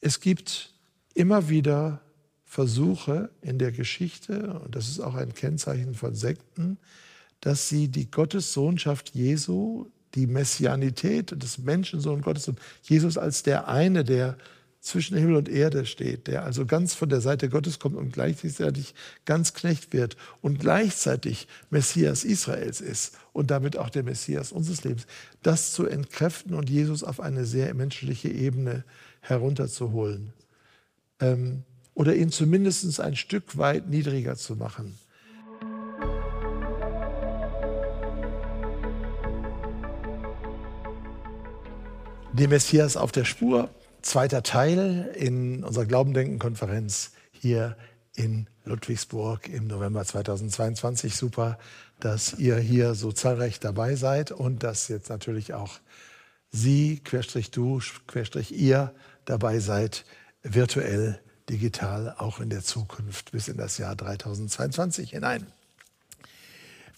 Es gibt immer wieder Versuche in der Geschichte, und das ist auch ein Kennzeichen von Sekten, dass sie die Gottessohnschaft Jesu, die Messianität des Menschensohn Gottes und Jesus als der eine, der zwischen Himmel und Erde steht, der also ganz von der Seite Gottes kommt und gleichzeitig ganz Knecht wird und gleichzeitig Messias Israels ist und damit auch der Messias unseres Lebens, das zu entkräften und Jesus auf eine sehr menschliche Ebene herunterzuholen. Ähm, oder ihn zumindest ein Stück weit niedriger zu machen. Dem Messias auf der Spur, zweiter Teil in unserer Glaubendenken-Konferenz hier in Ludwigsburg im November 2022. Super, dass ihr hier so zahlreich dabei seid und dass jetzt natürlich auch Sie, Querstrich du, Querstrich ihr dabei seid, virtuell digital auch in der Zukunft bis in das Jahr 2022 hinein.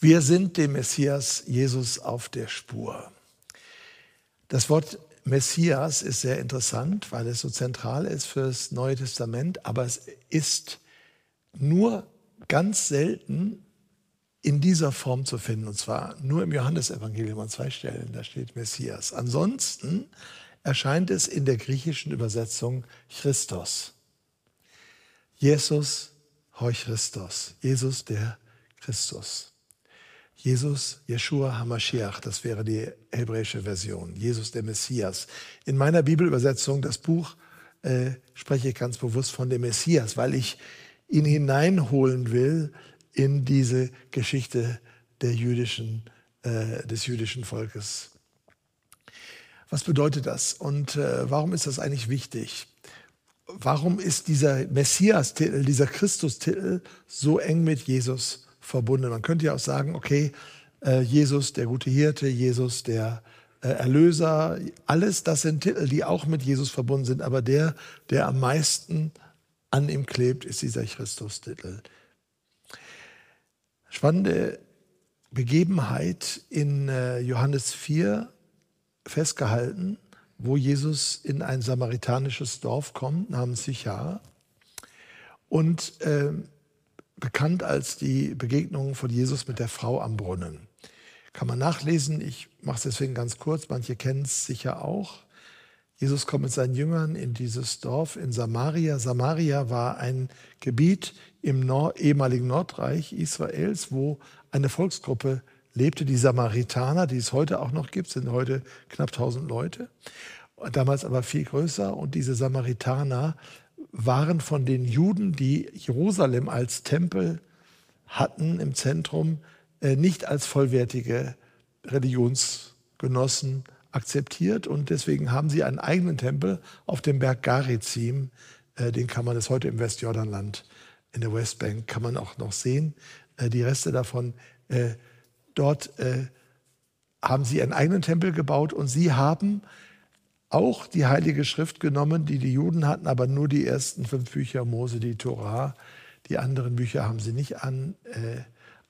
Wir sind dem Messias Jesus auf der Spur. Das Wort Messias ist sehr interessant, weil es so zentral ist für das Neue Testament, aber es ist nur ganz selten in dieser Form zu finden, und zwar nur im Johannesevangelium an zwei Stellen, da steht Messias. Ansonsten erscheint es in der griechischen Übersetzung Christos. Jesus, Hoi Christos, Jesus der Christus. Jesus, Yeshua Hamashiach, das wäre die hebräische Version. Jesus der Messias. In meiner Bibelübersetzung, das Buch, äh, spreche ich ganz bewusst von dem Messias, weil ich ihn hineinholen will in diese Geschichte der jüdischen, äh, des jüdischen Volkes. Was bedeutet das und äh, warum ist das eigentlich wichtig? warum ist dieser Messias-Titel, dieser Christus-Titel so eng mit Jesus verbunden? Man könnte ja auch sagen, okay, äh, Jesus, der gute Hirte, Jesus, der äh, Erlöser, alles das sind Titel, die auch mit Jesus verbunden sind, aber der, der am meisten an ihm klebt, ist dieser Christus-Titel. Spannende Begebenheit in äh, Johannes 4 festgehalten wo Jesus in ein samaritanisches Dorf kommt namens Sichar und äh, bekannt als die Begegnung von Jesus mit der Frau am Brunnen. Kann man nachlesen, ich mache es deswegen ganz kurz, manche kennen es sicher auch. Jesus kommt mit seinen Jüngern in dieses Dorf in Samaria. Samaria war ein Gebiet im Nord ehemaligen Nordreich Israels, wo eine Volksgruppe lebte die Samaritaner, die es heute auch noch gibt, sind heute knapp 1000 Leute, damals aber viel größer. Und diese Samaritaner waren von den Juden, die Jerusalem als Tempel hatten im Zentrum, äh, nicht als vollwertige Religionsgenossen akzeptiert. Und deswegen haben sie einen eigenen Tempel auf dem Berg Garizim. Äh, den kann man das heute im Westjordanland, in der Westbank, kann man auch noch sehen. Äh, die Reste davon Dort äh, haben sie einen eigenen Tempel gebaut und sie haben auch die Heilige Schrift genommen, die die Juden hatten, aber nur die ersten fünf Bücher Mose, die Torah. Die anderen Bücher haben sie nicht an,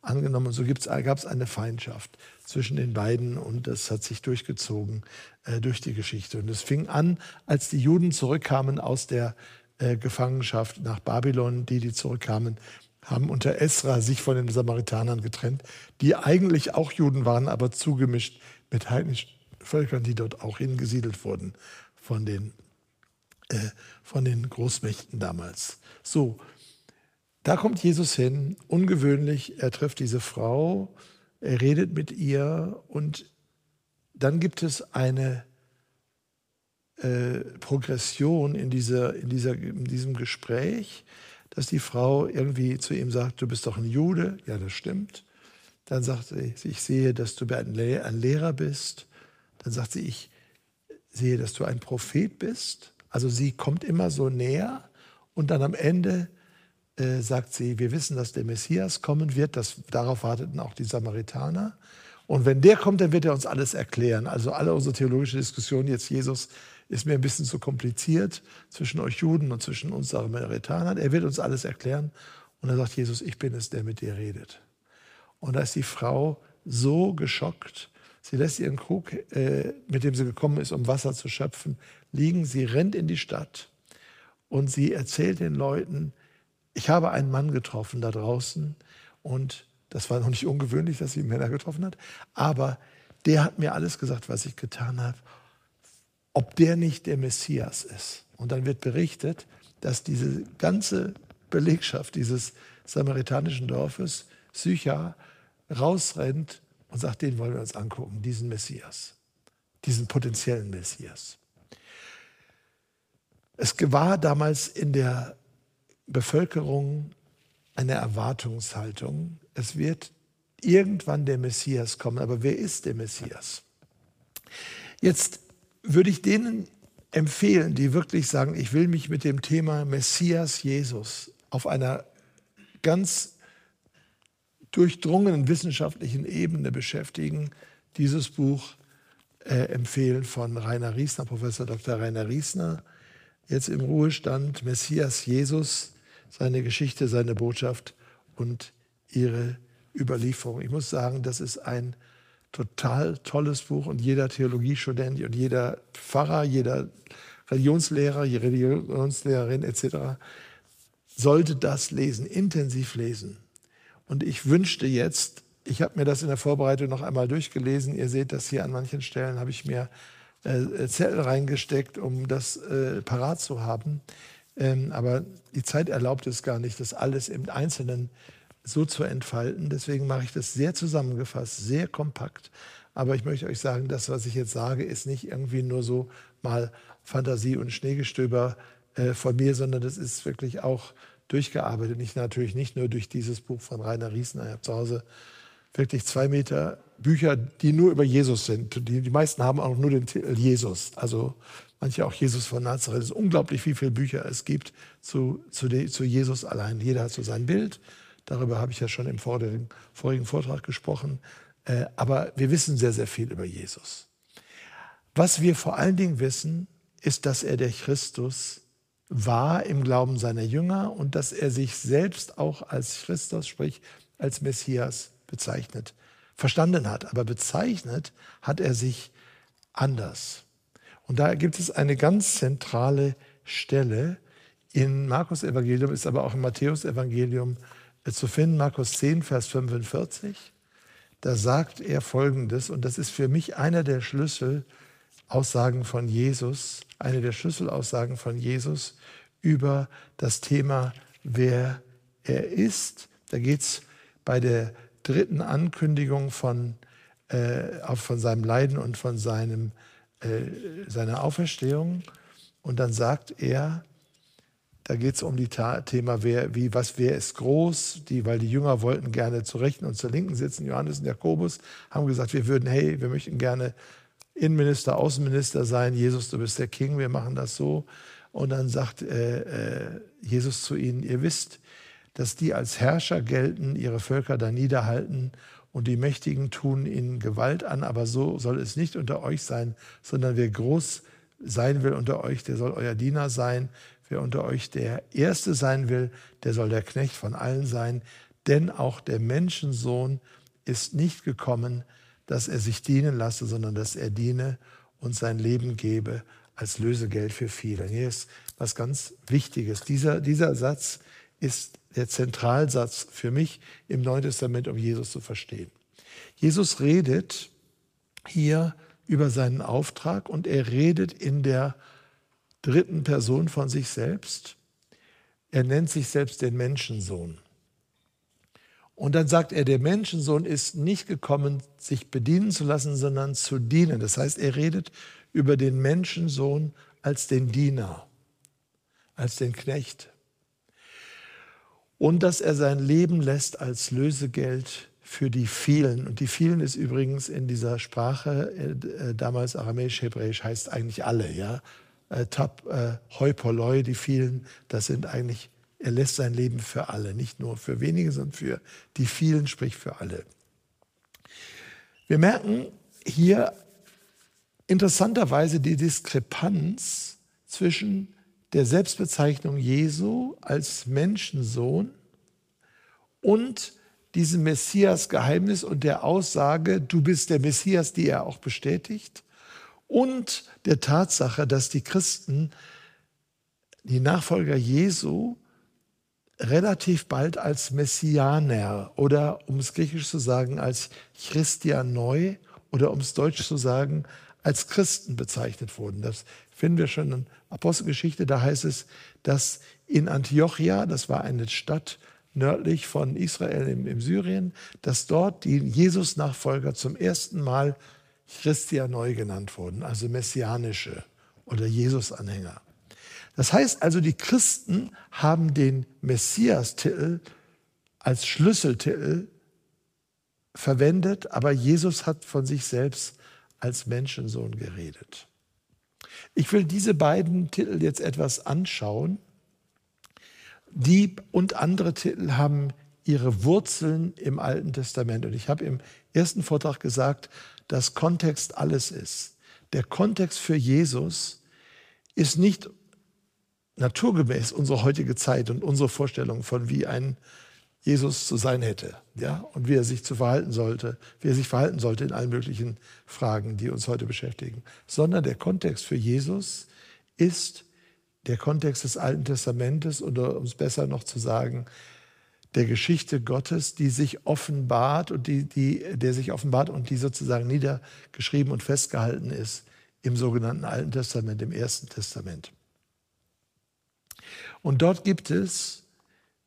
angenommen. So gab es eine Feindschaft zwischen den beiden und das hat sich durchgezogen äh, durch die Geschichte. Und es fing an, als die Juden zurückkamen aus der äh, Gefangenschaft nach Babylon, die, die zurückkamen, haben unter Esra sich von den Samaritanern getrennt, die eigentlich auch Juden waren, aber zugemischt mit heidnischen Völkern, die dort auch hingesiedelt wurden von den, äh, von den Großmächten damals. So, da kommt Jesus hin, ungewöhnlich, er trifft diese Frau, er redet mit ihr und dann gibt es eine äh, Progression in, dieser, in, dieser, in diesem Gespräch dass die Frau irgendwie zu ihm sagt, du bist doch ein Jude. Ja, das stimmt. Dann sagt sie, ich sehe, dass du ein Lehrer bist. Dann sagt sie, ich sehe, dass du ein Prophet bist. Also sie kommt immer so näher und dann am Ende äh, sagt sie, wir wissen, dass der Messias kommen wird. Das, darauf warteten auch die Samaritaner. Und wenn der kommt, dann wird er uns alles erklären. Also alle unsere theologische Diskussion jetzt Jesus ist mir ein bisschen zu kompliziert zwischen euch Juden und zwischen uns Samaritanern. Er wird uns alles erklären. Und dann sagt Jesus, ich bin es, der mit dir redet. Und da ist die Frau so geschockt. Sie lässt ihren Krug, äh, mit dem sie gekommen ist, um Wasser zu schöpfen, liegen. Sie rennt in die Stadt, und sie erzählt den Leuten, ich habe einen Mann getroffen da draußen und das war noch nicht ungewöhnlich, dass sie Männer getroffen hat, aber der hat mir alles gesagt, was ich getan habe, ob der nicht der Messias ist. Und dann wird berichtet, dass diese ganze Belegschaft dieses samaritanischen Dorfes, Sychar, rausrennt und sagt, den wollen wir uns angucken, diesen Messias, diesen potenziellen Messias. Es war damals in der Bevölkerung eine Erwartungshaltung. Es wird irgendwann der Messias kommen. Aber wer ist der Messias? Jetzt würde ich denen empfehlen, die wirklich sagen, ich will mich mit dem Thema Messias Jesus auf einer ganz durchdrungenen wissenschaftlichen Ebene beschäftigen, dieses Buch äh, empfehlen von Rainer Riesner, Professor Dr. Rainer Riesner, jetzt im Ruhestand, Messias Jesus, seine Geschichte, seine Botschaft und ihre Überlieferung. Ich muss sagen, das ist ein total tolles Buch und jeder Theologiestudent und jeder Pfarrer, jeder Religionslehrer, jede Religionslehrerin etc. sollte das lesen, intensiv lesen. Und ich wünschte jetzt, ich habe mir das in der Vorbereitung noch einmal durchgelesen. Ihr seht das hier an manchen Stellen, habe ich mir äh, Zettel reingesteckt, um das äh, parat zu haben. Ähm, aber die Zeit erlaubt es gar nicht, das alles im Einzelnen so zu entfalten. Deswegen mache ich das sehr zusammengefasst, sehr kompakt. Aber ich möchte euch sagen, das, was ich jetzt sage, ist nicht irgendwie nur so mal Fantasie und Schneegestöber äh, von mir, sondern das ist wirklich auch durchgearbeitet. Nicht natürlich nicht nur durch dieses Buch von Rainer Riesner. Ich habe zu Hause wirklich zwei Meter Bücher, die nur über Jesus sind. Die, die meisten haben auch nur den Titel Jesus. Also manche auch Jesus von Nazareth. Es ist unglaublich, wie viele Bücher es gibt zu, zu, zu Jesus allein. Jeder hat so sein Bild. Darüber habe ich ja schon im vorigen, vorigen Vortrag gesprochen. Äh, aber wir wissen sehr, sehr viel über Jesus. Was wir vor allen Dingen wissen, ist, dass er der Christus war im Glauben seiner Jünger und dass er sich selbst auch als Christus, sprich als Messias bezeichnet, verstanden hat. Aber bezeichnet hat er sich anders. Und da gibt es eine ganz zentrale Stelle in Markus Evangelium, ist aber auch im Matthäus Evangelium zu finden, Markus 10, Vers 45. Da sagt er Folgendes, und das ist für mich einer der Schlüsselaussagen von Jesus, eine der Schlüsselaussagen von Jesus über das Thema, wer er ist. Da geht es bei der dritten Ankündigung von, äh, von seinem Leiden und von seinem, äh, seiner Auferstehung. Und dann sagt er, da geht es um die Thema, wer, wie, was, wer ist groß, die, weil die Jünger wollten gerne zur Rechten und zur Linken sitzen. Johannes und Jakobus haben gesagt, wir würden, hey, wir möchten gerne Innenminister, Außenminister sein. Jesus, du bist der King, wir machen das so. Und dann sagt äh, äh, Jesus zu ihnen, ihr wisst, dass die als Herrscher gelten, ihre Völker da niederhalten und die Mächtigen tun ihnen Gewalt an, aber so soll es nicht unter euch sein, sondern wer groß sein will unter euch, der soll euer Diener sein. Wer unter euch der Erste sein will, der soll der Knecht von allen sein. Denn auch der Menschensohn ist nicht gekommen, dass er sich dienen lasse, sondern dass er diene und sein Leben gebe als Lösegeld für viele. Hier ist was ganz Wichtiges. Dieser, dieser Satz ist der Zentralsatz für mich im Neuen Testament, um Jesus zu verstehen. Jesus redet hier über seinen Auftrag und er redet in der dritten Person von sich selbst. Er nennt sich selbst den Menschensohn. Und dann sagt er, der Menschensohn ist nicht gekommen, sich bedienen zu lassen, sondern zu dienen. Das heißt, er redet über den Menschensohn als den Diener, als den Knecht. Und dass er sein Leben lässt als Lösegeld für die vielen. Und die vielen ist übrigens in dieser Sprache, äh, damals aramäisch-hebräisch, heißt eigentlich alle. Ja? äh, Tab, äh, Heupoloi, die vielen, das sind eigentlich, er lässt sein Leben für alle, nicht nur für wenige, sondern für die vielen, sprich für alle. Wir merken hier interessanterweise die Diskrepanz zwischen der Selbstbezeichnung Jesu als Menschensohn und diesem Messias-Geheimnis und der Aussage, du bist der Messias, die er auch bestätigt, und der Tatsache, dass die Christen die Nachfolger Jesu relativ bald als Messianer oder, um es griechisch zu sagen, als Christianoi oder um es deutsch zu sagen, als Christen bezeichnet wurden. Das finden wir schon in Apostelgeschichte. Da heißt es, dass in Antiochia, das war eine Stadt nördlich von Israel im, im Syrien, dass dort die Jesus-Nachfolger zum ersten Mal Christianoi genannt wurden, also messianische oder Jesus-Anhänger. Das heißt also, die Christen haben den Messias-Titel als Schlüsseltitel verwendet, aber Jesus hat von sich selbst als Menschensohn geredet. Ich will diese beiden Titel jetzt etwas anschauen. Die und andere Titel haben ihre Wurzeln im Alten Testament. Und ich habe im ersten Vortrag gesagt, dass Kontext alles ist. Der Kontext für Jesus ist nicht naturgemäß unsere heutige Zeit und unsere Vorstellung von wie ein Jesus zu sein hätte, ja, und wie er sich zu verhalten sollte, wie er sich verhalten sollte in allen möglichen Fragen, die uns heute beschäftigen, sondern der Kontext für Jesus ist der Kontext des Alten Testamentes oder um es besser noch zu sagen, der Geschichte Gottes, die sich offenbart und die, die, der sich offenbart und die sozusagen niedergeschrieben und festgehalten ist im sogenannten Alten Testament, im Ersten Testament. Und dort gibt es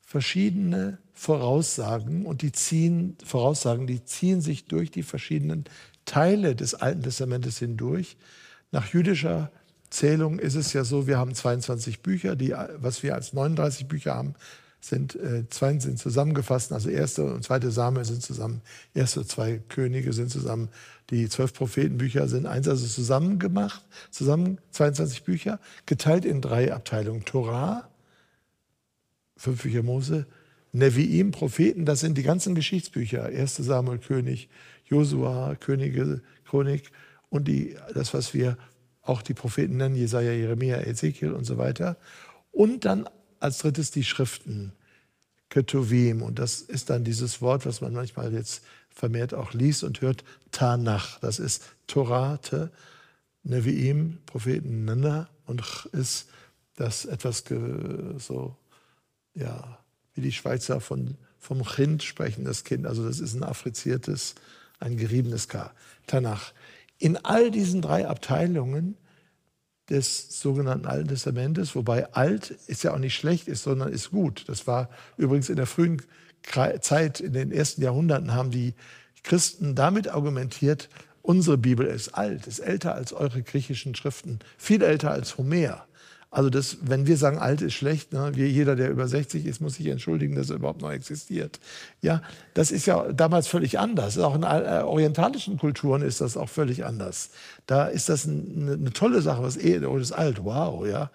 verschiedene Voraussagen und die ziehen, Voraussagen, die ziehen sich durch die verschiedenen Teile des Alten Testamentes hindurch. Nach jüdischer Zählung ist es ja so, wir haben 22 Bücher, die, was wir als 39 Bücher haben, sind, äh, zwei sind zusammengefasst, also erste und zweite Samuel sind zusammen, erste und zwei Könige sind zusammen, die zwölf Prophetenbücher sind eins, also zusammen gemacht, zusammen 22 Bücher, geteilt in drei Abteilungen. Torah, fünf Bücher Mose, Neviim, Propheten, das sind die ganzen Geschichtsbücher, erste Samuel, König, Josua, Könige, Chronik und die, das, was wir auch die Propheten nennen, Jesaja, Jeremia, Ezekiel und so weiter. Und dann als drittes die Schriften, Ketuvim. Und das ist dann dieses Wort, was man manchmal jetzt vermehrt auch liest und hört, Tanach. Das ist Torah, Neviim, Propheten, Nana und ist das etwas so, ja, wie die Schweizer von, vom Chind sprechen, das Kind. Also das ist ein affriziertes, ein geriebenes K. Tanach. In all diesen drei Abteilungen des sogenannten Alten Testamentes, wobei alt ist ja auch nicht schlecht ist, sondern ist gut. Das war übrigens in der frühen Zeit, in den ersten Jahrhunderten haben die Christen damit argumentiert, unsere Bibel ist alt, ist älter als eure griechischen Schriften, viel älter als Homer. Also das, wenn wir sagen, alt ist schlecht, ne, wie jeder, der über 60 ist, muss sich entschuldigen, dass er überhaupt noch existiert. Ja, das ist ja damals völlig anders. Auch in äh, orientalischen Kulturen ist das auch völlig anders. Da ist das eine, eine tolle Sache, was eh, oh, das ist alt, wow, ja.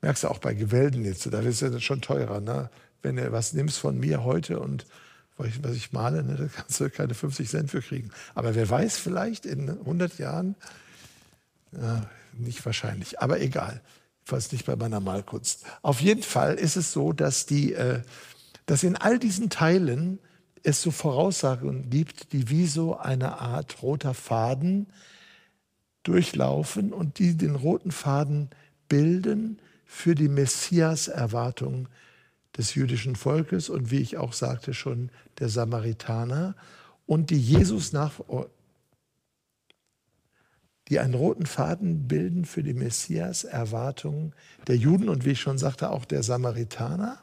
Merkst du auch bei Gewälden jetzt, da ist ja schon teurer, ne? Wenn du was nimmst von mir heute und was ich male, ne, da kannst du keine 50 Cent für kriegen. Aber wer weiß, vielleicht in 100 Jahren, ja, nicht wahrscheinlich, aber egal jedenfalls nicht bei meiner Malkunst. Auf jeden Fall ist es so, dass, die, äh, dass in all diesen Teilen es so Voraussagen gibt, die wie so eine Art roter Faden durchlaufen und die den roten Faden bilden für die Messias-Erwartung des jüdischen Volkes und wie ich auch sagte schon der Samaritaner und die Jesus nach die einen roten Faden bilden für die Messias-Erwartungen der Juden und wie ich schon sagte, auch der Samaritaner.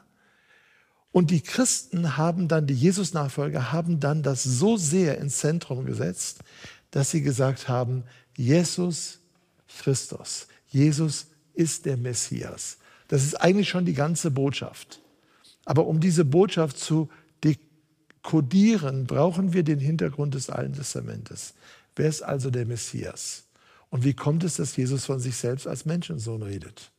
Und die Christen haben dann, die Jesus-Nachfolger haben dann das so sehr ins Zentrum gesetzt, dass sie gesagt haben, Jesus Christus, Jesus ist der Messias. Das ist eigentlich schon die ganze Botschaft. Aber um diese Botschaft zu dekodieren, brauchen wir den Hintergrund des Alten Testamentes. Wer ist also der Messias? Und wie kommt es, dass Jesus von sich selbst als Menschensohn redet?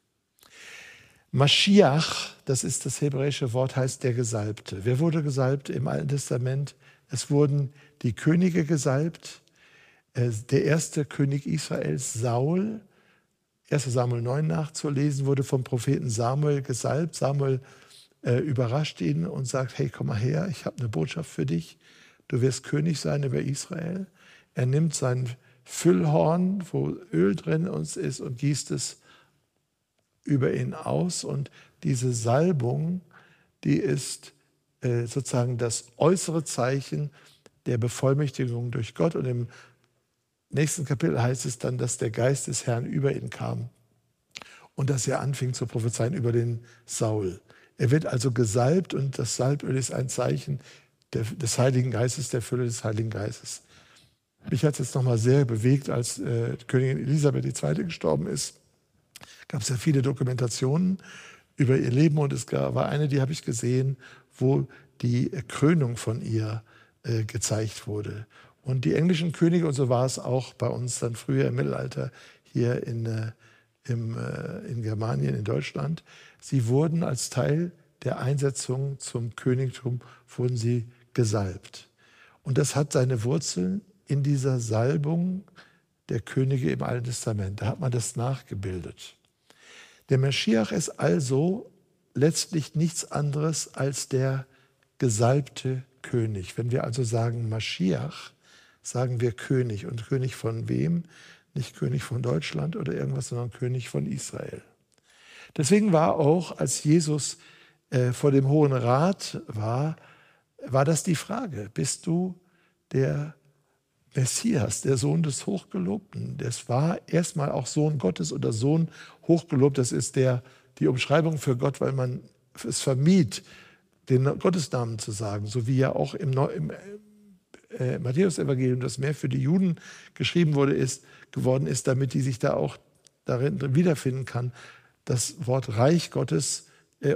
Mashiach, das ist das hebräische Wort, heißt der Gesalbte. Wer wurde gesalbt im Alten Testament? Es wurden die Könige gesalbt. Äh, der erste König Israels, Saul, 1 Samuel 9 nachzulesen, wurde vom Propheten Samuel gesalbt. Samuel äh, überrascht ihn und sagt, hey, komm mal her, ich habe eine Botschaft für dich. Du wirst König sein über Israel. Er nimmt seinen Füllhorn, wo Öl drin uns ist und gießt es über ihn aus und diese Salbung, die ist äh, sozusagen das äußere Zeichen der Bevollmächtigung durch Gott. Und im nächsten Kapitel heißt es dann, dass der Geist des Herrn über ihn kam und dass er anfing zu prophezeien über den Saul. Er wird also gesalbt und das Salböl ist ein Zeichen des Heiligen Geistes, der Fülle des Heiligen Geistes. Mich hat es jetzt nochmal sehr bewegt, als äh, Königin Elisabeth II. gestorben ist. Gab es ja viele Dokumentationen über ihr Leben und es war eine, die habe ich gesehen, wo die Krönung von ihr äh, gezeigt wurde. Und die englischen Könige, und so war es auch bei uns dann früher im Mittelalter hier in, äh, im, äh, in Germanien, in Deutschland, sie wurden als Teil der Einsetzung zum Königtum, wurden sie gesalbt. Und das hat seine Wurzeln in dieser Salbung der Könige im Alten Testament. Da hat man das nachgebildet. Der Meschiach ist also letztlich nichts anderes als der gesalbte König. Wenn wir also sagen Maschiach, sagen wir König. Und König von wem? Nicht König von Deutschland oder irgendwas, sondern König von Israel. Deswegen war auch, als Jesus äh, vor dem Hohen Rat war, war das die Frage, bist du der Messias, der Sohn des Hochgelobten? Das war erstmal auch Sohn Gottes oder Sohn hochgelobt. Das ist der, die Umschreibung für Gott, weil man es vermied, den Gottesnamen zu sagen, so wie ja auch im, im äh, Matthäus-Evangelium das mehr für die Juden geschrieben wurde, ist, geworden ist, damit die sich da auch darin wiederfinden kann. Das Wort Reich Gottes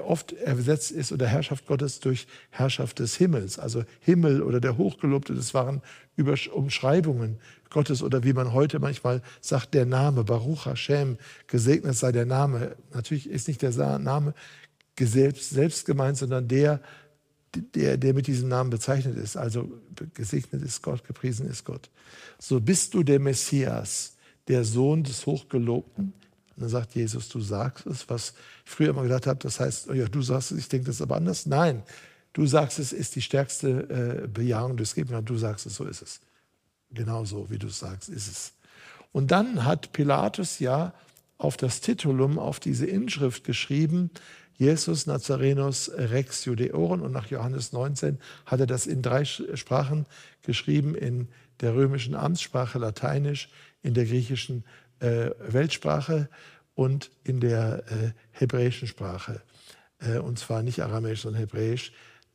oft ersetzt ist oder Herrschaft Gottes durch Herrschaft des Himmels. Also Himmel oder der Hochgelobte, das waren Umschreibungen Gottes oder wie man heute manchmal sagt, der Name, Baruch Hashem, gesegnet sei der Name. Natürlich ist nicht der Name selbst, selbst gemeint, sondern der, der, der mit diesem Namen bezeichnet ist. Also gesegnet ist Gott, gepriesen ist Gott. So bist du der Messias, der Sohn des Hochgelobten. Und dann sagt Jesus, du sagst es, was ich früher immer gedacht habe, das heißt, oh ja, du sagst es, ich denke das aber anders. Nein, du sagst es, ist die stärkste äh, Bejahung des Gebens. Du sagst es, so ist es. Genauso, wie du es sagst, ist es. Und dann hat Pilatus ja auf das Titulum, auf diese Inschrift geschrieben, Jesus Nazarenus Rex Judeorum und nach Johannes 19 hat er das in drei Sprachen geschrieben, in der römischen Amtssprache Lateinisch, in der griechischen äh, Weltsprache und in der äh, hebräischen Sprache. Äh, und zwar nicht aramäisch, sondern hebräisch.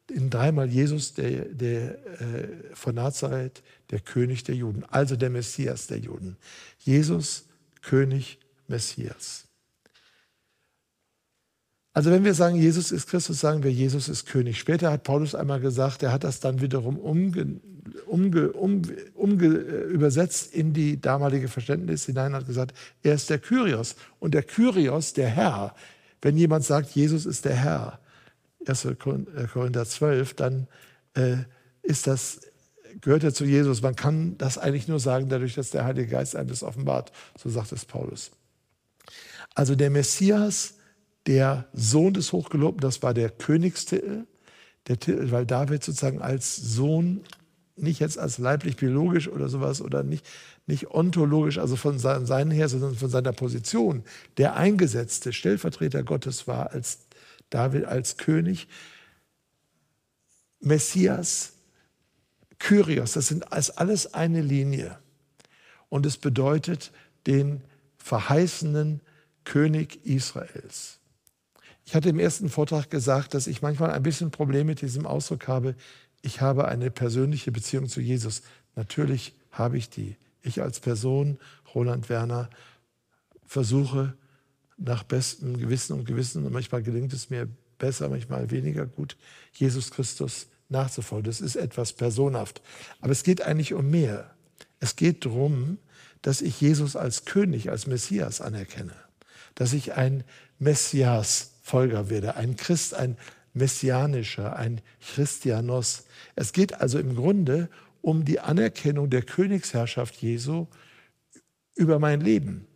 In dreimal Jesus, der, der äh, von Nazareth, der König der Juden, also der Messias der Juden. Jesus, König, Messias. Also wenn wir sagen, Jesus ist Christus, sagen wir, Jesus ist König. Später hat Paulus einmal gesagt, er hat das dann wiederum umge, umge, um, umge, übersetzt in die damalige Verständnis hinein, hat gesagt, er ist der Kyrios. Und der Kyrios, der Herr, wenn jemand sagt, Jesus ist der Herr, 1. Korinther 12, dann äh, ist das, gehört er zu Jesus. Man kann das eigentlich nur sagen, dadurch, dass der Heilige Geist einem das offenbart. So sagt es Paulus. Also der Messias, der Sohn des Hochgelobten, das war der Königstitel, der Titel, weil David sozusagen als Sohn, nicht jetzt als leiblich biologisch oder sowas oder nicht, nicht ontologisch, also von seinen her, sondern von seiner Position, der eingesetzte Stellvertreter Gottes war als David als König. Messias, Kyrios, das sind alles eine Linie. Und es bedeutet den verheißenen König Israels. Ich hatte im ersten Vortrag gesagt, dass ich manchmal ein bisschen Problem mit diesem Ausdruck habe, ich habe eine persönliche Beziehung zu Jesus. Natürlich habe ich die. Ich als Person, Roland Werner, versuche nach bestem Gewissen und Gewissen, und manchmal gelingt es mir besser, manchmal weniger gut, Jesus Christus nachzufolgen. Das ist etwas personhaft. Aber es geht eigentlich um mehr. Es geht darum, dass ich Jesus als König, als Messias anerkenne. Dass ich ein Messias Folger werde, ein Christ, ein Messianischer, ein Christianos. Es geht also im Grunde um die Anerkennung der Königsherrschaft Jesu über mein Leben.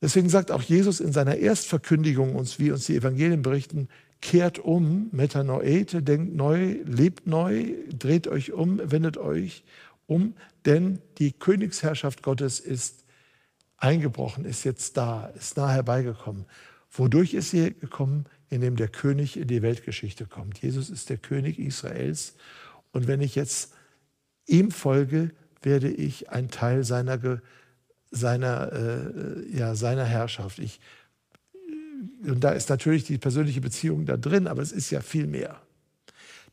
Deswegen sagt auch Jesus in seiner Erstverkündigung uns, wie uns die Evangelien berichten, kehrt um, metanoete, denkt neu, lebt neu, dreht euch um, wendet euch um, denn die Königsherrschaft Gottes ist eingebrochen, ist jetzt da, ist nah herbeigekommen. Wodurch ist sie gekommen? Indem der König in die Weltgeschichte kommt. Jesus ist der König Israels. Und wenn ich jetzt ihm folge, werde ich ein Teil seiner, seiner, äh, ja, seiner Herrschaft. Ich, und da ist natürlich die persönliche Beziehung da drin, aber es ist ja viel mehr.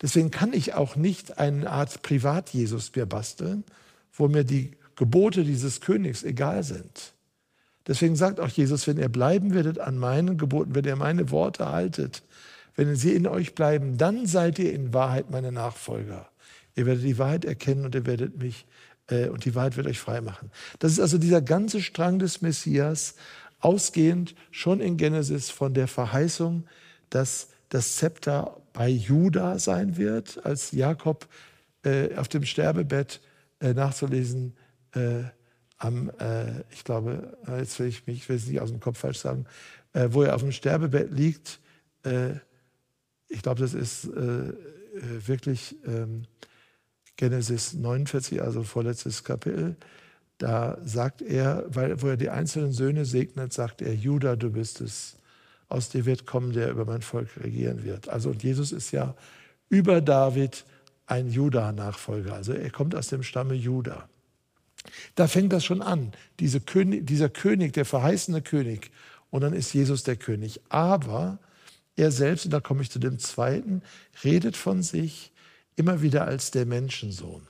Deswegen kann ich auch nicht eine Art Privat-Jesus mir basteln, wo mir die Gebote dieses Königs egal sind. Deswegen sagt auch Jesus, wenn ihr bleiben werdet an meinen Geboten, wenn ihr meine Worte haltet, wenn sie in euch bleiben, dann seid ihr in Wahrheit meine Nachfolger. Ihr werdet die Wahrheit erkennen und ihr werdet mich äh, und die Wahrheit wird euch frei machen. Das ist also dieser ganze Strang des Messias, ausgehend schon in Genesis von der Verheißung, dass das Zepter bei Juda sein wird, als Jakob äh, auf dem Sterbebett äh, nachzulesen äh, am, äh, ich glaube, äh, jetzt will ich mich, ich will es nicht aus dem Kopf falsch sagen, äh, wo er auf dem Sterbebett liegt. Äh, ich glaube, das ist äh, wirklich ähm, Genesis 49, also vorletztes Kapitel. Da sagt er, weil, wo er die einzelnen Söhne segnet, sagt er, Judah, du bist es. Aus dir wird kommen, der über mein Volk regieren wird. Also und Jesus ist ja über David ein Judah-Nachfolger. Also er kommt aus dem Stamme Judah. Da fängt das schon an. Diese König, dieser König, der verheißene König. Und dann ist Jesus der König. Aber er selbst, und da komme ich zu dem zweiten, redet von sich immer wieder als der Menschensohn.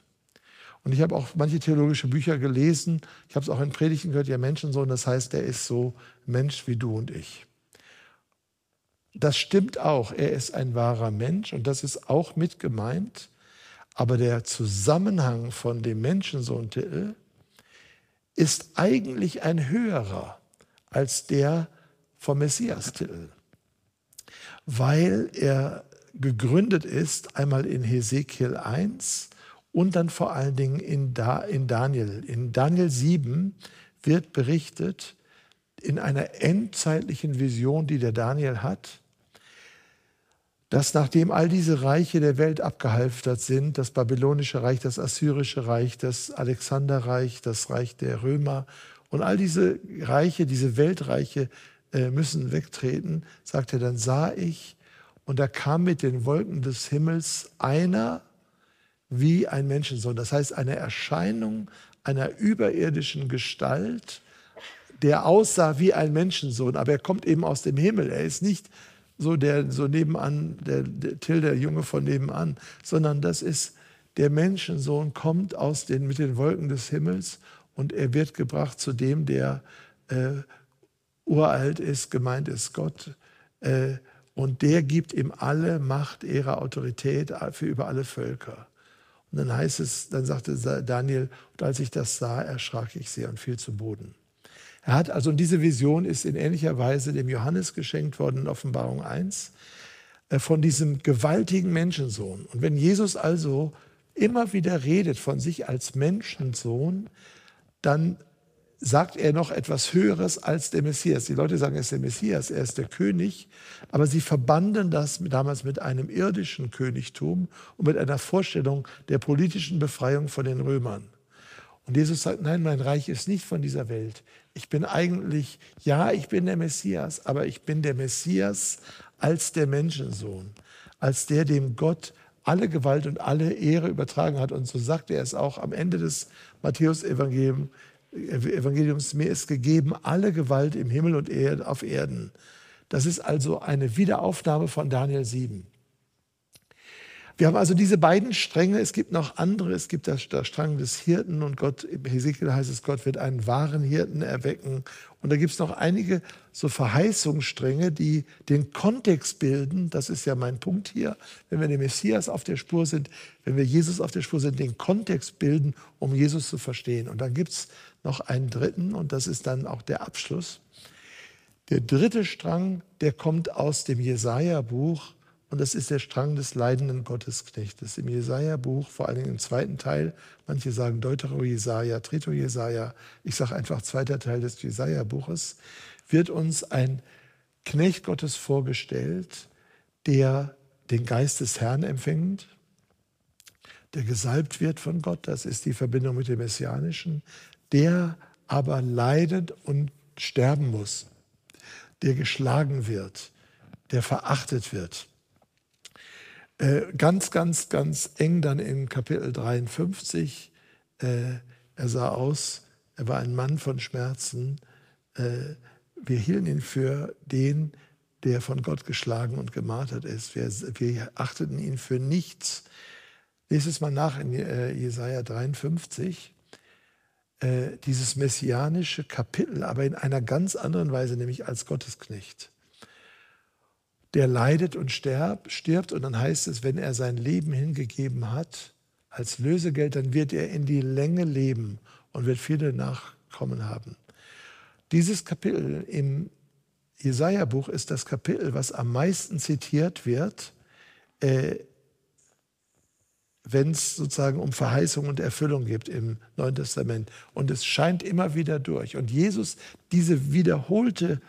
Und ich habe auch manche theologische Bücher gelesen. Ich habe es auch in Predigten gehört, ja Menschensohn, das heißt, er ist so Mensch wie du und ich. Das stimmt auch. Er ist ein wahrer Mensch und das ist auch mit gemeint. Aber der Zusammenhang von dem Menschensohn-Titel ist eigentlich ein höherer als der vom Messias-Titel, weil er gegründet ist, einmal in Hesekiel 1 und dann vor allen Dingen in, da, in Daniel. In Daniel 7 wird berichtet, in einer endzeitlichen Vision, die der Daniel hat, dass nachdem all diese Reiche der Welt abgehalftert sind, das babylonische Reich, das assyrische Reich, das Alexanderreich, das Reich der Römer und all diese Reiche, diese Weltreiche äh, müssen wegtreten, sagt er, dann sah ich und da kam mit den Wolken des Himmels einer wie ein Menschensohn, das heißt eine Erscheinung einer überirdischen Gestalt, der aussah wie ein Menschensohn, aber er kommt eben aus dem Himmel. Er ist nicht so der so nebenan, der, der Till, der Junge von nebenan, sondern das ist der Menschensohn kommt aus den mit den Wolken des Himmels und er wird gebracht zu dem, der äh, uralt ist, gemeint ist Gott. Äh, und der gibt ihm alle Macht, Ehre, Autorität für über alle Völker. Und dann heißt es, dann sagte Daniel, und als ich das sah, erschrak ich sehr und fiel zu Boden. Er hat also, und diese Vision ist in ähnlicher Weise dem Johannes geschenkt worden in Offenbarung 1, äh, von diesem gewaltigen Menschensohn. Und wenn Jesus also immer wieder redet von sich als Menschensohn, dann sagt er noch etwas Höheres als der Messias. Die Leute sagen, er ist der Messias, er ist der König, aber sie verbanden das damals mit einem irdischen Königtum und mit einer Vorstellung der politischen Befreiung von den Römern. Und Jesus sagt, nein, mein Reich ist nicht von dieser Welt. Ich bin eigentlich, ja, ich bin der Messias, aber ich bin der Messias als der Menschensohn, als der, dem Gott alle Gewalt und alle Ehre übertragen hat. Und so sagt er es auch am Ende des Matthäus-Evangeliums. Evangeliums, mir ist gegeben alle Gewalt im Himmel und auf Erden. Das ist also eine Wiederaufnahme von Daniel 7. Wir haben also diese beiden Stränge. Es gibt noch andere. Es gibt das Strang des Hirten und Gott, im Hesekiel heißt es, Gott wird einen wahren Hirten erwecken. Und da gibt es noch einige so Verheißungsstränge, die den Kontext bilden. Das ist ja mein Punkt hier. Wenn wir den Messias auf der Spur sind, wenn wir Jesus auf der Spur sind, den Kontext bilden, um Jesus zu verstehen. Und dann gibt es noch einen dritten und das ist dann auch der Abschluss. Der dritte Strang, der kommt aus dem Jesaja-Buch und das ist der Strang des leidenden Gottesknechtes. Im Jesaja-Buch, vor allen Dingen im zweiten Teil, manche sagen Deutero-Jesaja, Trito-Jesaja, ich sage einfach zweiter Teil des Jesaja-Buches, wird uns ein Knecht Gottes vorgestellt, der den Geist des Herrn empfängt, der gesalbt wird von Gott, das ist die Verbindung mit dem Messianischen, der aber leiden und sterben muss, der geschlagen wird, der verachtet wird. Äh, ganz, ganz, ganz eng dann in Kapitel 53. Äh, er sah aus, er war ein Mann von Schmerzen. Äh, wir hielten ihn für den, der von Gott geschlagen und gemartert ist. Wir, wir achteten ihn für nichts. Lest es mal nach in äh, Jesaja 53. Äh, dieses messianische Kapitel, aber in einer ganz anderen Weise, nämlich als Gottesknecht. Der leidet und stirbt, stirbt und dann heißt es, wenn er sein Leben hingegeben hat als Lösegeld, dann wird er in die Länge leben und wird viele Nachkommen haben. Dieses Kapitel im Jesaja-Buch ist das Kapitel, was am meisten zitiert wird, äh, wenn es sozusagen um Verheißung und Erfüllung geht im Neuen Testament. Und es scheint immer wieder durch. Und Jesus, diese wiederholte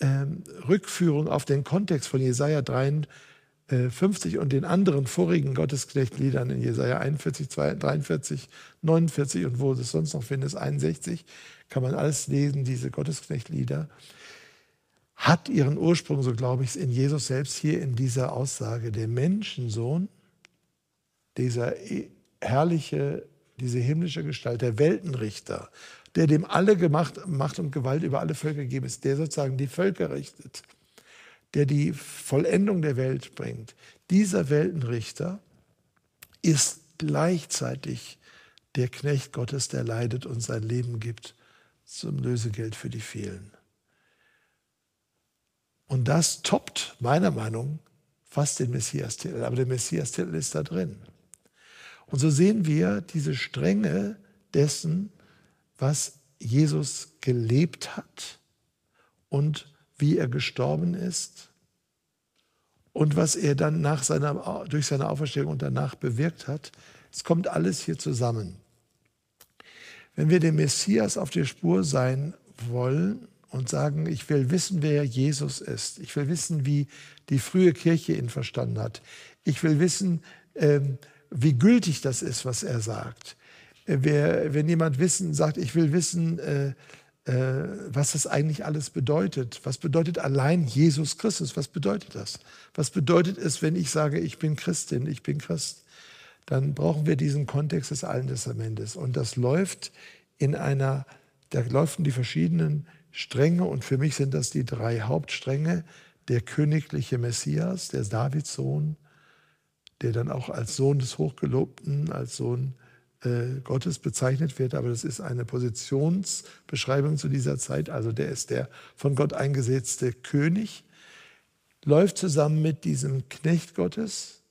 ähm, Rückführung auf den Kontext von Jesaja 53 und den anderen vorigen Gottesknechtliedern in Jesaja 41, 43, 49 und wo es sonst noch findet, 61, kann man alles lesen, diese Gottesknechtlieder, hat ihren Ursprung, so glaube ich, in Jesus selbst hier in dieser Aussage. Der Menschensohn dieser herrliche, diese himmlische Gestalt, der Weltenrichter, der dem alle Gemacht, Macht und Gewalt über alle Völker gegeben ist, der sozusagen die Völker richtet, der die Vollendung der Welt bringt. Dieser Weltenrichter ist gleichzeitig der Knecht Gottes, der leidet und sein Leben gibt zum Lösegeld für die vielen. Und das toppt meiner Meinung nach fast den Messias-Titel, aber der Messias-Titel ist da drin. Und so sehen wir diese Strenge dessen, was Jesus gelebt hat und wie er gestorben ist und was er dann nach seiner, durch seine Auferstehung und danach bewirkt hat. Es kommt alles hier zusammen. Wenn wir dem Messias auf der Spur sein wollen und sagen, ich will wissen, wer Jesus ist, ich will wissen, wie die frühe Kirche ihn verstanden hat, ich will wissen, ähm, wie gültig das ist, was er sagt. Äh, wenn jemand wissen, sagt, ich will wissen, äh, äh, was das eigentlich alles bedeutet. Was bedeutet allein Jesus Christus? Was bedeutet das? Was bedeutet es, wenn ich sage, ich bin Christin, ich bin Christ? Dann brauchen wir diesen Kontext des Alten Testamentes. Und das läuft in einer, da laufen die verschiedenen Stränge und für mich sind das die drei Hauptstränge. Der königliche Messias, der Davidssohn, der dann auch als Sohn des Hochgelobten, als Sohn äh, Gottes bezeichnet wird. Aber das ist eine Positionsbeschreibung zu dieser Zeit. Also der ist der von Gott eingesetzte König, läuft zusammen mit diesem Knecht Gottes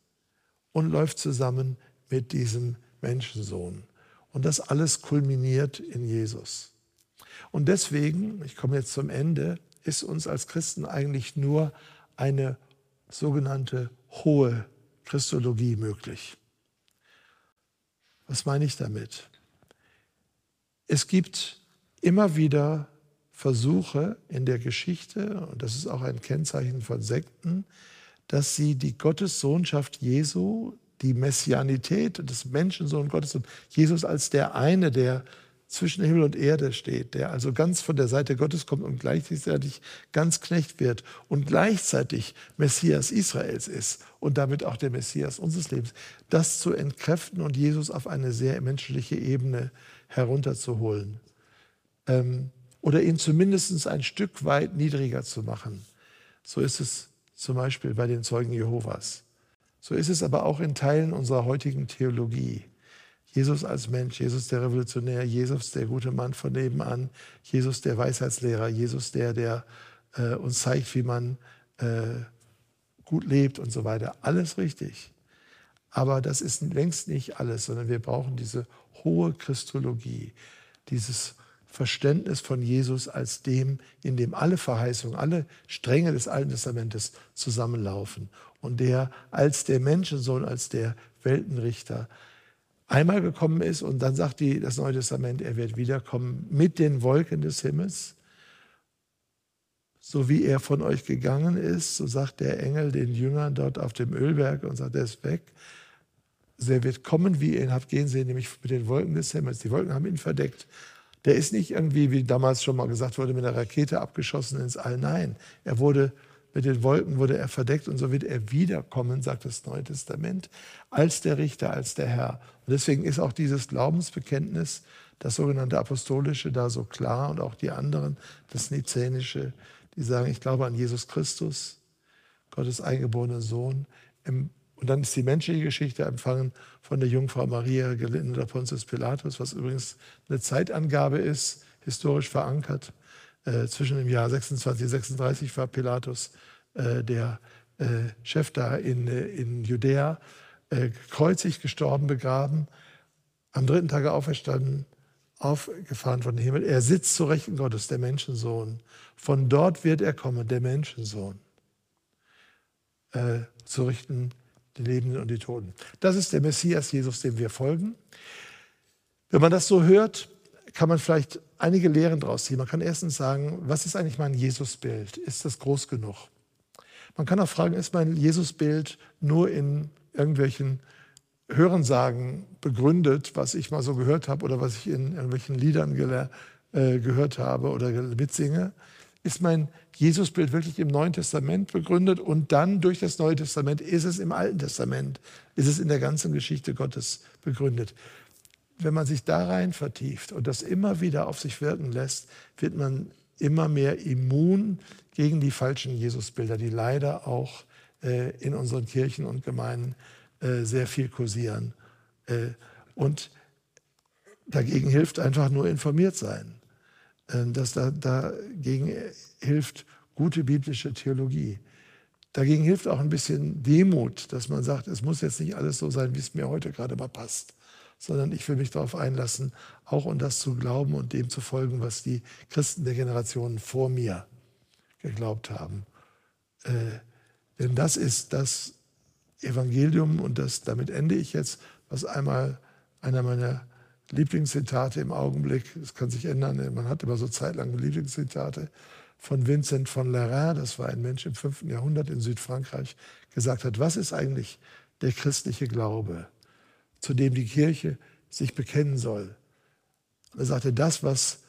und läuft zusammen mit diesem Menschensohn. Und das alles kulminiert in Jesus. Und deswegen, ich komme jetzt zum Ende, ist uns als Christen eigentlich nur eine sogenannte hohe Christologie möglich. Was meine ich damit? Es gibt immer wieder Versuche in der Geschichte, und das ist auch ein Kennzeichen von Sekten, dass sie die Gottessohnschaft Jesu, die Messianität des Menschensohn Gottes und Jesus als der eine, der zwischen Himmel und Erde steht, der also ganz von der Seite Gottes kommt und gleichzeitig ganz Knecht wird und gleichzeitig Messias Israels ist und damit auch der Messias unseres Lebens, das zu entkräften und Jesus auf eine sehr menschliche Ebene herunterzuholen. Ähm, oder ihn zumindest ein Stück weit niedriger zu machen. So ist es zum Beispiel bei den Zeugen Jehovas. So ist es aber auch in Teilen unserer heutigen Theologie. Jesus als Mensch, Jesus der Revolutionär, Jesus der gute Mann von nebenan, Jesus der Weisheitslehrer, Jesus der, der äh, uns zeigt, wie man äh, gut lebt und so weiter. Alles richtig. Aber das ist längst nicht alles, sondern wir brauchen diese hohe Christologie, dieses Verständnis von Jesus als dem, in dem alle Verheißungen, alle Stränge des Alten Testamentes zusammenlaufen und der als der Menschensohn, als der Weltenrichter einmal gekommen ist und dann sagt die, das Neue Testament, er wird wiederkommen mit den Wolken des Himmels. So wie er von euch gegangen ist, so sagt der Engel den Jüngern dort auf dem Ölberg und sagt, er ist weg. Also er wird kommen, wie ihr ihn habt gehen sehen, nämlich mit den Wolken des Himmels. Die Wolken haben ihn verdeckt. Der ist nicht irgendwie, wie damals schon mal gesagt wurde, mit einer Rakete abgeschossen ins All. Nein, er wurde mit den Wolken wurde er verdeckt und so wird er wiederkommen, sagt das Neue Testament, als der Richter, als der Herr. Und deswegen ist auch dieses Glaubensbekenntnis, das sogenannte apostolische, da so klar und auch die anderen, das nizänische, die sagen, ich glaube an Jesus Christus, Gottes eingeborenen Sohn. Und dann ist die menschliche Geschichte empfangen von der Jungfrau Maria, gelitten unter Pontius Pilatus, was übrigens eine Zeitangabe ist, historisch verankert. Äh, zwischen dem Jahr 26 und 36 war Pilatus äh, der äh, Chef da in, äh, in Judäa, äh, gekreuzigt, gestorben, begraben, am dritten Tage auferstanden, aufgefahren von dem Himmel. Er sitzt zu Rechten Gottes, der Menschensohn. Von dort wird er kommen, der Menschensohn, äh, zu richten die Lebenden und die Toten. Das ist der Messias Jesus, dem wir folgen. Wenn man das so hört, kann man vielleicht einige Lehren daraus ziehen. Man kann erstens sagen, was ist eigentlich mein Jesusbild? Ist das groß genug? Man kann auch fragen, ist mein Jesusbild nur in irgendwelchen Hörensagen begründet, was ich mal so gehört habe oder was ich in irgendwelchen Liedern äh, gehört habe oder mitsinge? Ist mein Jesusbild wirklich im Neuen Testament begründet und dann durch das Neue Testament ist es im Alten Testament, ist es in der ganzen Geschichte Gottes begründet? Wenn man sich da rein vertieft und das immer wieder auf sich wirken lässt, wird man immer mehr immun gegen die falschen Jesusbilder, die leider auch äh, in unseren Kirchen und Gemeinden äh, sehr viel kursieren. Äh, und dagegen hilft einfach nur informiert sein. Äh, das da, dagegen hilft gute biblische Theologie. Dagegen hilft auch ein bisschen Demut, dass man sagt, es muss jetzt nicht alles so sein, wie es mir heute gerade mal passt sondern ich will mich darauf einlassen, auch um das zu glauben und dem zu folgen, was die Christen der Generationen vor mir geglaubt haben. Äh, denn das ist das Evangelium und das, damit ende ich jetzt, was einmal einer meiner Lieblingszitate im Augenblick, das kann sich ändern, man hat immer so zeitlang Lieblingszitate, von Vincent von Lerins, das war ein Mensch im 5. Jahrhundert in Südfrankreich, gesagt hat, was ist eigentlich der christliche Glaube? Zu dem die Kirche sich bekennen soll. Und er sagte, das, was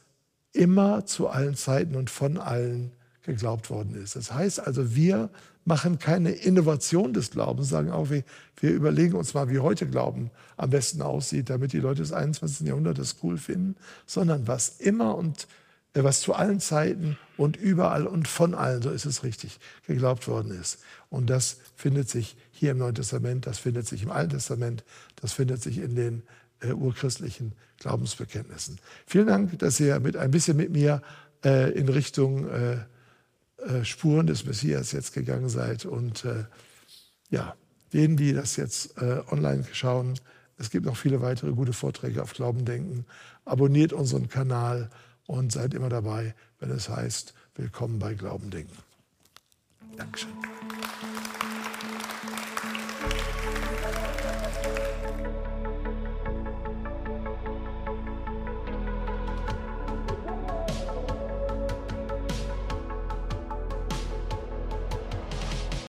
immer zu allen Zeiten und von allen geglaubt worden ist. Das heißt also, wir machen keine Innovation des Glaubens, sagen auch, wir, wir überlegen uns mal, wie heute Glauben am besten aussieht, damit die Leute des 21. Jahrhunderts cool finden, sondern was immer und äh, was zu allen Zeiten und überall und von allen, so ist es richtig, geglaubt worden ist. Und das findet sich hier im Neuen Testament, das findet sich im Alten Testament, das findet sich in den äh, urchristlichen Glaubensbekenntnissen. Vielen Dank, dass ihr mit ein bisschen mit mir äh, in Richtung äh, äh Spuren des Messias jetzt gegangen seid. Und äh, ja, denen, die das jetzt äh, online schauen, es gibt noch viele weitere gute Vorträge auf Glauben denken. Abonniert unseren Kanal und seid immer dabei, wenn es heißt, willkommen bei Glauben denken. Dankeschön.